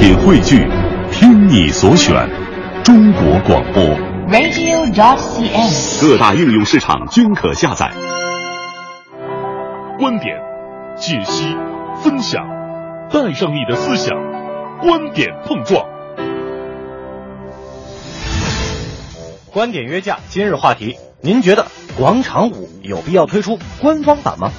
品汇聚，听你所选，中国广播。radio.dot.cn，。各大应用市场均可下载。观点、解析、分享，带上你的思想，观点碰撞。观点约架，今日话题：您觉得广场舞有必要推出官方版吗？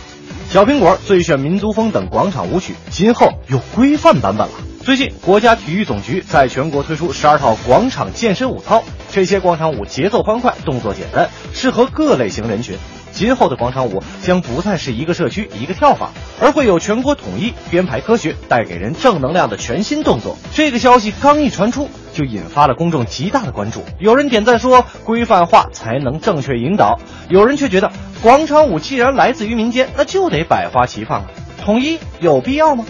小苹果、最炫民族风等广场舞曲今后有规范版本了。最近，国家体育总局在全国推出十二套广场健身舞操，这些广场舞节奏欢快，动作简单，适合各类型人群。今后的广场舞将不再是一个社区一个跳法，而会有全国统一、编排科学、带给人正能量的全新动作。这个消息刚一传出，就引发了公众极大的关注。有人点赞说，规范化才能正确引导；有人却觉得，广场舞既然来自于民间，那就得百花齐放啊，统一有必要吗？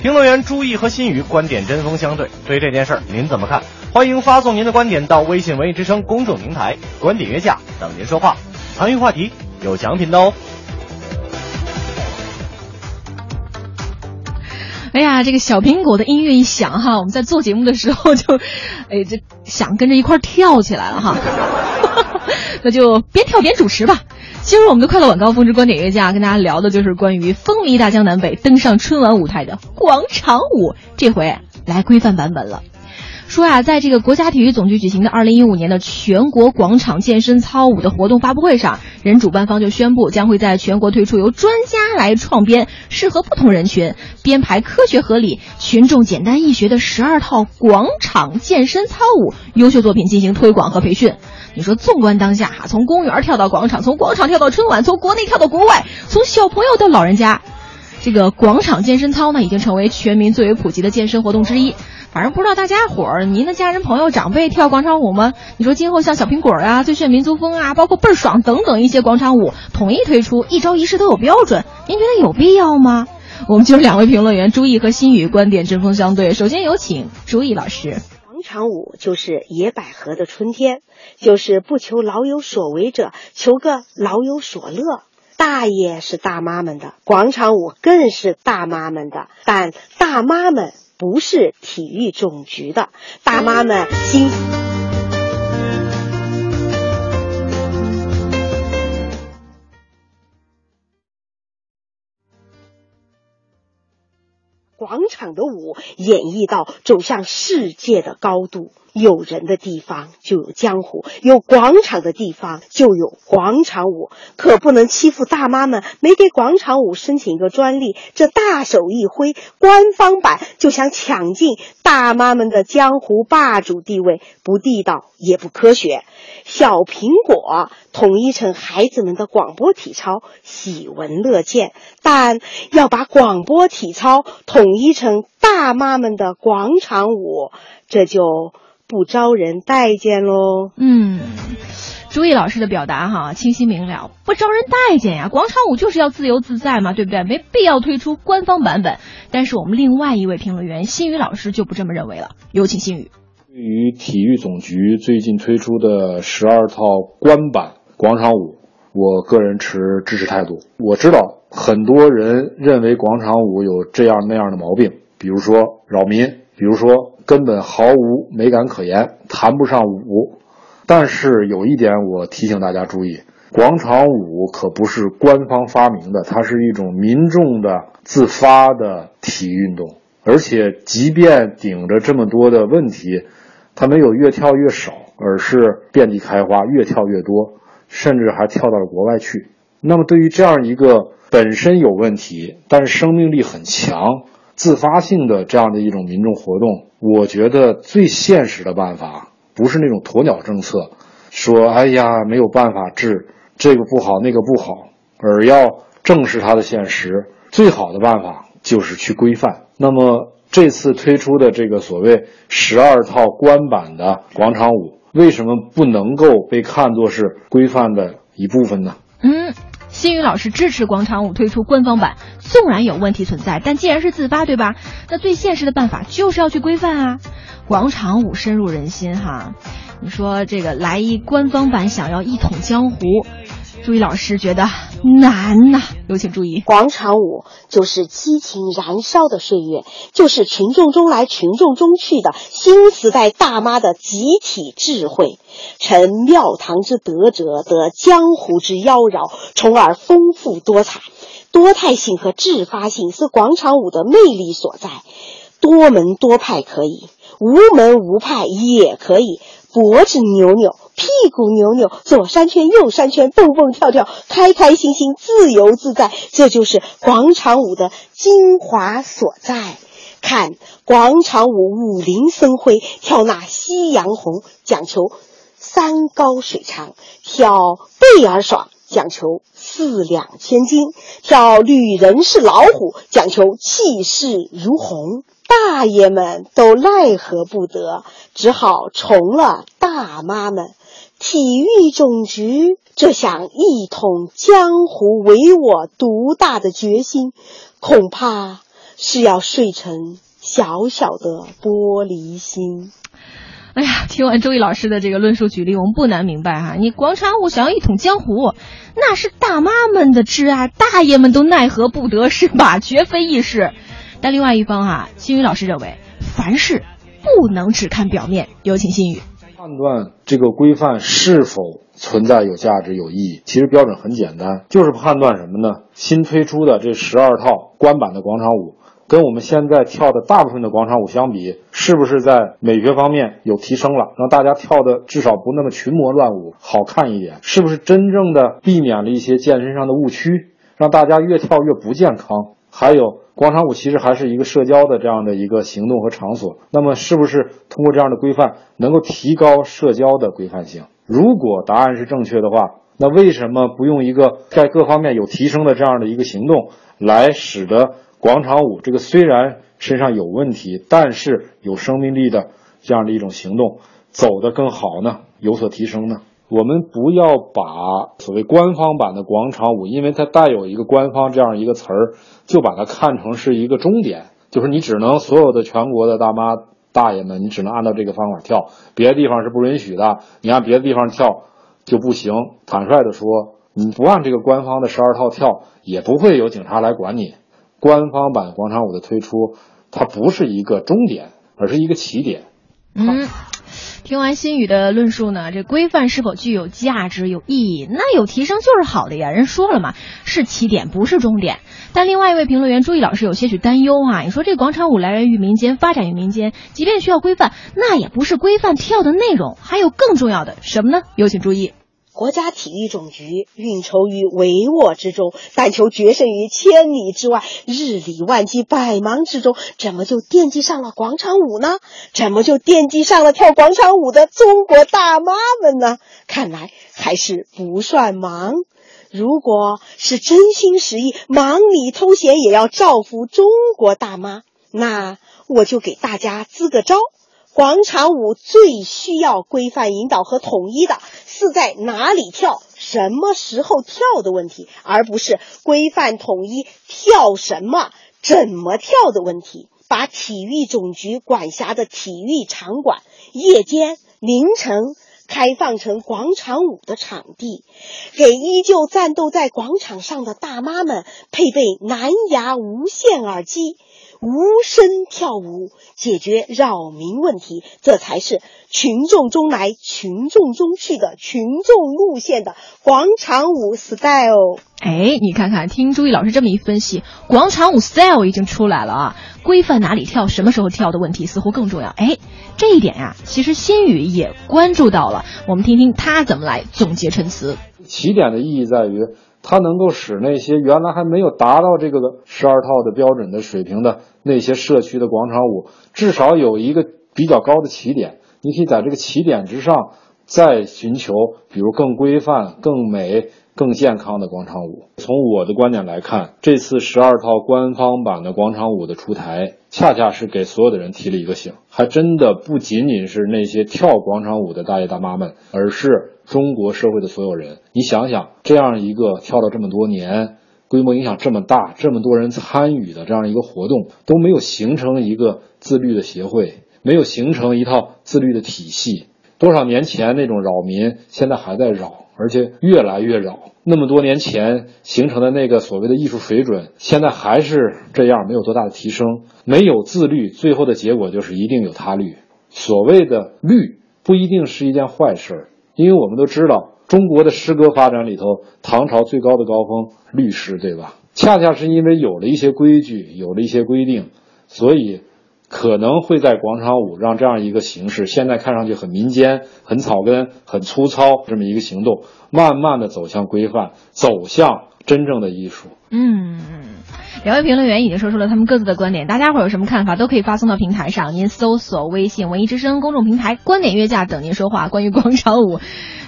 评论员朱毅和新宇观点针锋相对，对这件事儿您怎么看？欢迎发送您的观点到微信文艺之声公众平台“观点约架”等您说话。参与话题有奖品的哦。哎呀，这个小苹果的音乐一响哈，我们在做节目的时候就，哎，这想跟着一块跳起来了哈。那就边跳边主持吧。今儿我们的快乐晚高峰之观点约架，跟大家聊的就是关于风靡大江南北、登上春晚舞台的广场舞，这回来规范版本了。说啊，在这个国家体育总局举行的二零一五年的全国广场健身操舞的活动发布会上，人主办方就宣布将会在全国推出由专家来创编、适合不同人群、编排科学合理、群众简单易学的十二套广场健身操舞优秀作品进行推广和培训。你说，纵观当下哈，从公园跳到广场，从广场跳到春晚，从国内跳到国外，从小朋友到老人家，这个广场健身操呢，已经成为全民最为普及的健身活动之一。反正不知道大家伙儿，您的家人、朋友、长辈跳广场舞吗？你说今后像小苹果啊、最炫民族风啊，包括倍儿爽等等一些广场舞统一推出，一招一式都有标准，您觉得有必要吗？我们就是两位评论员朱毅和新宇观点针锋相对。首先有请朱毅老师。广场舞就是野百合的春天，就是不求老有所为者，求个老有所乐。大爷是大妈们的，广场舞更是大妈们的，但大妈们不是体育总局的，大妈们心。广场的舞演绎到走向世界的高度。有人的地方就有江湖，有广场的地方就有广场舞，可不能欺负大妈们。没给广场舞申请一个专利，这大手一挥，官方版就想抢尽大妈们的江湖霸主地位，不地道也不科学。小苹果统一成孩子们的广播体操，喜闻乐见，但要把广播体操统一成大妈们的广场舞，这就。不招人待见喽。嗯，朱毅老师的表达哈清晰明了，不招人待见呀。广场舞就是要自由自在嘛，对不对？没必要推出官方版本。但是我们另外一位评论员新宇老师就不这么认为了。有请新宇。对于体育总局最近推出的十二套官版广场舞，我个人持支持态度。我知道很多人认为广场舞有这样那样的毛病，比如说扰民，比如说。根本毫无美感可言，谈不上舞。但是有一点，我提醒大家注意：广场舞可不是官方发明的，它是一种民众的自发的体育运动。而且，即便顶着这么多的问题，它没有越跳越少，而是遍地开花，越跳越多，甚至还跳到了国外去。那么，对于这样一个本身有问题，但是生命力很强。自发性的这样的一种民众活动，我觉得最现实的办法不是那种鸵鸟政策，说哎呀没有办法治这个不好那个不好，而要正视它的现实。最好的办法就是去规范。那么这次推出的这个所谓十二套官版的广场舞，为什么不能够被看作是规范的一部分呢？嗯。新宇老师支持广场舞推出官方版，纵然有问题存在，但既然是自发，对吧？那最现实的办法就是要去规范啊！广场舞深入人心哈，你说这个来一官方版，想要一统江湖，朱毅老师觉得难呐、有请注意。广场舞就是激情燃烧的岁月，就是群众中来群众中去的新时代大妈的集体智慧。承庙堂之德者，得江湖之妖娆，从而丰富多彩。多态性和自发性是广场舞的魅力所在。多门多派可以，无门无派也可以。脖子扭扭，屁股扭扭，左三圈右三圈，蹦蹦跳跳，开开心心，自由自在，这就是广场舞的精华所在。看广场舞舞林生辉，跳那夕阳红，讲求山高水长；跳贝儿爽，讲求四两千斤；跳女人是老虎，讲求气势如虹。大爷们都奈何不得，只好从了大妈们。体育总局这想一统江湖、唯我独大的决心，恐怕是要碎成小小的玻璃心。哎呀，听完周毅老师的这个论述举例，我们不难明白哈，你广场舞想要一统江湖，那是大妈们的挚爱，大爷们都奈何不得，是吧？绝非易事。但另外一方哈，新宇老师认为，凡事不能只看表面。有请新宇。判断这个规范是否存在有价值、有意义，其实标准很简单，就是判断什么呢？新推出的这十二套官版的广场舞，跟我们现在跳的大部分的广场舞相比，是不是在美学方面有提升了，让大家跳的至少不那么群魔乱舞，好看一点？是不是真正的避免了一些健身上的误区，让大家越跳越不健康？还有。广场舞其实还是一个社交的这样的一个行动和场所，那么是不是通过这样的规范能够提高社交的规范性？如果答案是正确的话，那为什么不用一个在各方面有提升的这样的一个行动，来使得广场舞这个虽然身上有问题，但是有生命力的这样的一种行动走得更好呢？有所提升呢？我们不要把所谓官方版的广场舞，因为它带有一个官方这样一个词儿，就把它看成是一个终点，就是你只能所有的全国的大妈大爷们，你只能按照这个方法跳，别的地方是不允许的，你按别的地方跳就不行。坦率的说，你不按这个官方的十二套跳，也不会有警察来管你。官方版广场舞的推出，它不是一个终点，而是一个起点。嗯。听完新宇的论述呢，这规范是否具有价值、有意义？那有提升就是好的呀。人说了嘛，是起点，不是终点。但另外一位评论员朱毅老师有些许担忧啊。你说这广场舞来源于民间，发展于民间，即便需要规范，那也不是规范跳的内容，还有更重要的什么呢？有请注意。国家体育总局运筹于帷幄之中，但求决胜于千里之外，日理万机，百忙之中，怎么就惦记上了广场舞呢？怎么就惦记上了跳广场舞的中国大妈们呢？看来还是不算忙。如果是真心实意、忙里偷闲也要造福中国大妈，那我就给大家支个招。广场舞最需要规范引导和统一的是在哪里跳、什么时候跳的问题，而不是规范统一跳什么、怎么跳的问题。把体育总局管辖的体育场馆夜间、凌晨开放成广场舞的场地，给依旧战斗在广场上的大妈们配备蓝牙无线耳机。无声跳舞解决扰民问题，这才是群众中来、群众中去的群众路线的广场舞 style。哎，你看看，听朱毅老师这么一分析，广场舞 style 已经出来了啊！规范哪里跳、什么时候跳的问题似乎更重要。哎，这一点呀，其实新宇也关注到了。我们听听他怎么来总结陈词。起点的意义在于。它能够使那些原来还没有达到这个十二套的标准的水平的那些社区的广场舞，至少有一个比较高的起点。你可以在这个起点之上，再寻求比如更规范、更美。更健康的广场舞。从我的观点来看，这次十二套官方版的广场舞的出台，恰恰是给所有的人提了一个醒，还真的不仅仅是那些跳广场舞的大爷大妈们，而是中国社会的所有人。你想想，这样一个跳了这么多年、规模影响这么大、这么多人参与的这样一个活动，都没有形成一个自律的协会，没有形成一套自律的体系。多少年前那种扰民，现在还在扰，而且越来越老。那么多年前形成的那个所谓的艺术水准，现在还是这样，没有多大的提升。没有自律，最后的结果就是一定有他律。所谓的律，不一定是一件坏事，因为我们都知道，中国的诗歌发展里头，唐朝最高的高峰律诗，对吧？恰恰是因为有了一些规矩，有了一些规定，所以。可能会在广场舞让这样一个形式，现在看上去很民间、很草根、很粗糙这么一个行动，慢慢的走向规范，走向真正的艺术。嗯嗯，两位评论员已经说出了他们各自的观点，大家伙有什么看法都可以发送到平台上，您搜索微信“文艺之声”公众平台“观点约架”等您说话。关于广场舞。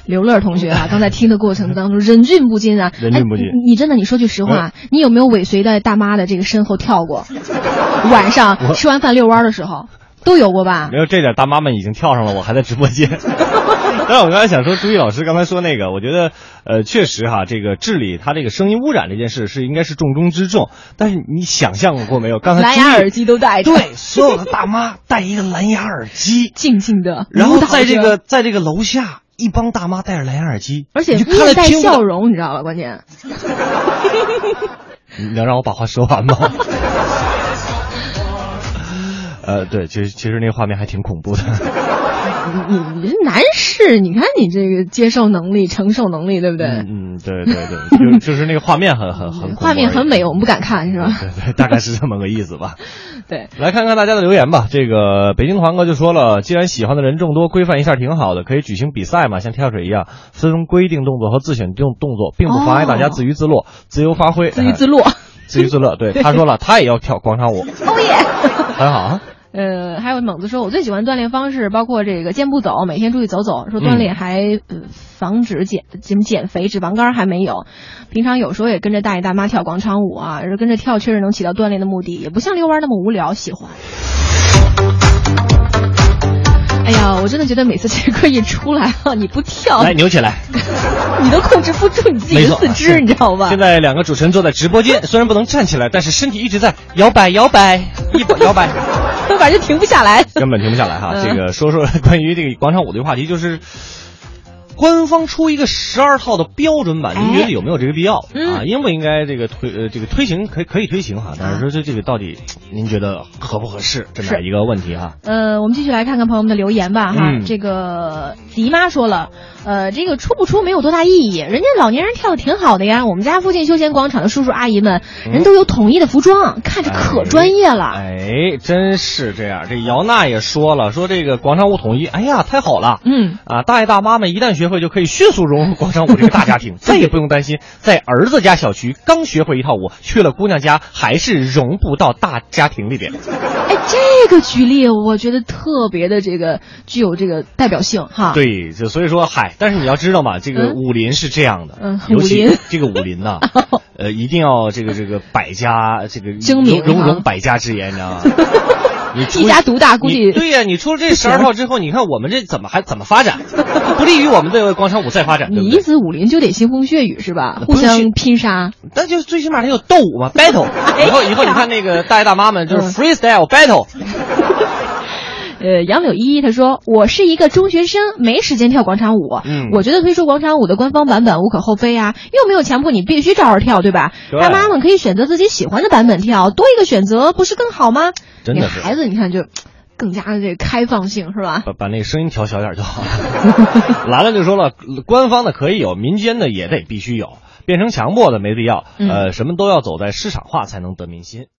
刘乐同学啊，刚才听的过程当中忍俊不禁啊，忍俊不禁。你真的，你说句实话，你有没有尾随在大妈的这个身后跳过？晚上吃完饭遛弯的时候，都有过吧？没有这点，大妈们已经跳上了，我还在直播间。但是我刚才想说，朱毅老师刚才说那个，我觉得呃，确实哈，这个治理他这个声音污染这件事是应该是重中之重。但是你想象过没有？刚才蓝牙耳机都戴着，对，所有的大妈戴一个蓝牙耳机，静静的，然后在这个在这个楼下。一帮大妈戴着蓝牙耳机，而且面带笑容，你知道吧？关键，你能让我把话说完吗？呃，对，其实其实那画面还挺恐怖的。你你是男士，你看你这个接受能力、承受能力，对不对？嗯，对对对，就就是那个画面很很很，画面很美，我们不敢看，是吧？对对，大概是这么个意思吧。对，来看看大家的留言吧。这个北京团哥就说了，既然喜欢的人众多，规范一下挺好的，可以举行比赛嘛，像跳水一样，分规定动作和自选动动作，并不妨碍大家自娱自乐、自由发挥、自娱自乐、自娱自乐。对，他说了，他也要跳广场舞。哦耶，很好啊。呃，还有猛子说，我最喜欢锻炼方式，包括这个健步走，每天出去走走，说锻炼还呃防止减减减肥，脂肪肝还没有。平常有时候也跟着大爷大妈跳广场舞啊，跟着跳确实能起到锻炼的目的，也不像遛弯那么无聊，喜欢。哎呀，我真的觉得每次这歌一出来啊，你不跳，来扭起来，你都控制不住你自己的四肢，你知道吧？现在两个主持人坐在直播间，虽然不能站起来，但是身体一直在摇摆摇摆，一摇摆。反正停不下来，根本停不下来哈。这个说说关于这个广场舞的话题，就是官方出一个十二套的标准版，您觉得有没有这个必要啊？应不应该这个推呃这个推行？可以可以推行哈，但是说这这个到底您觉得合不合适？这么一个问题哈。呃，我们继续来看看朋友们的留言吧哈。这个迪妈说了。呃，这个出不出没有多大意义，人家老年人跳的挺好的呀。我们家附近休闲广场的叔叔阿姨们，人都有统一的服装，看着可专业了。哎，真是这样。这姚娜也说了，说这个广场舞统一，哎呀，太好了。嗯，啊，大爷大妈们一旦学会，就可以迅速融入广场舞这个大家庭，再也不用担心在儿子家小区刚学会一套舞，去了姑娘家还是融不到大家庭里边。哎，这个举例我觉得特别的这个具有这个代表性哈。对，就所以说嗨。但是你要知道嘛，这个武林是这样的，嗯，尤其这个武林呐，呃，一定要这个这个百家这个精明，融融百家之言，你知道吗？你一家独大，估计对呀。你出了这十二套之后，你看我们这怎么还怎么发展？不利于我们的广场舞再发展。你一子武林就得腥风血雨是吧？互相拼杀？那就最起码得有斗舞嘛，battle。以后以后你看那个大爷大妈们就是 freestyle battle。呃，杨柳依依他说：“我是一个中学生，没时间跳广场舞。嗯，我觉得推出广场舞的官方版本无可厚非啊，又没有强迫你必须照着跳，对吧？大妈们可以选择自己喜欢的版本跳，多一个选择不是更好吗？真的孩子，你看就更加的这个开放性是吧？把把那个声音调小点就好了。兰兰就说了，官方的可以有，民间的也得必须有，变成强迫的没必要。呃，什么都要走在市场化才能得民心。”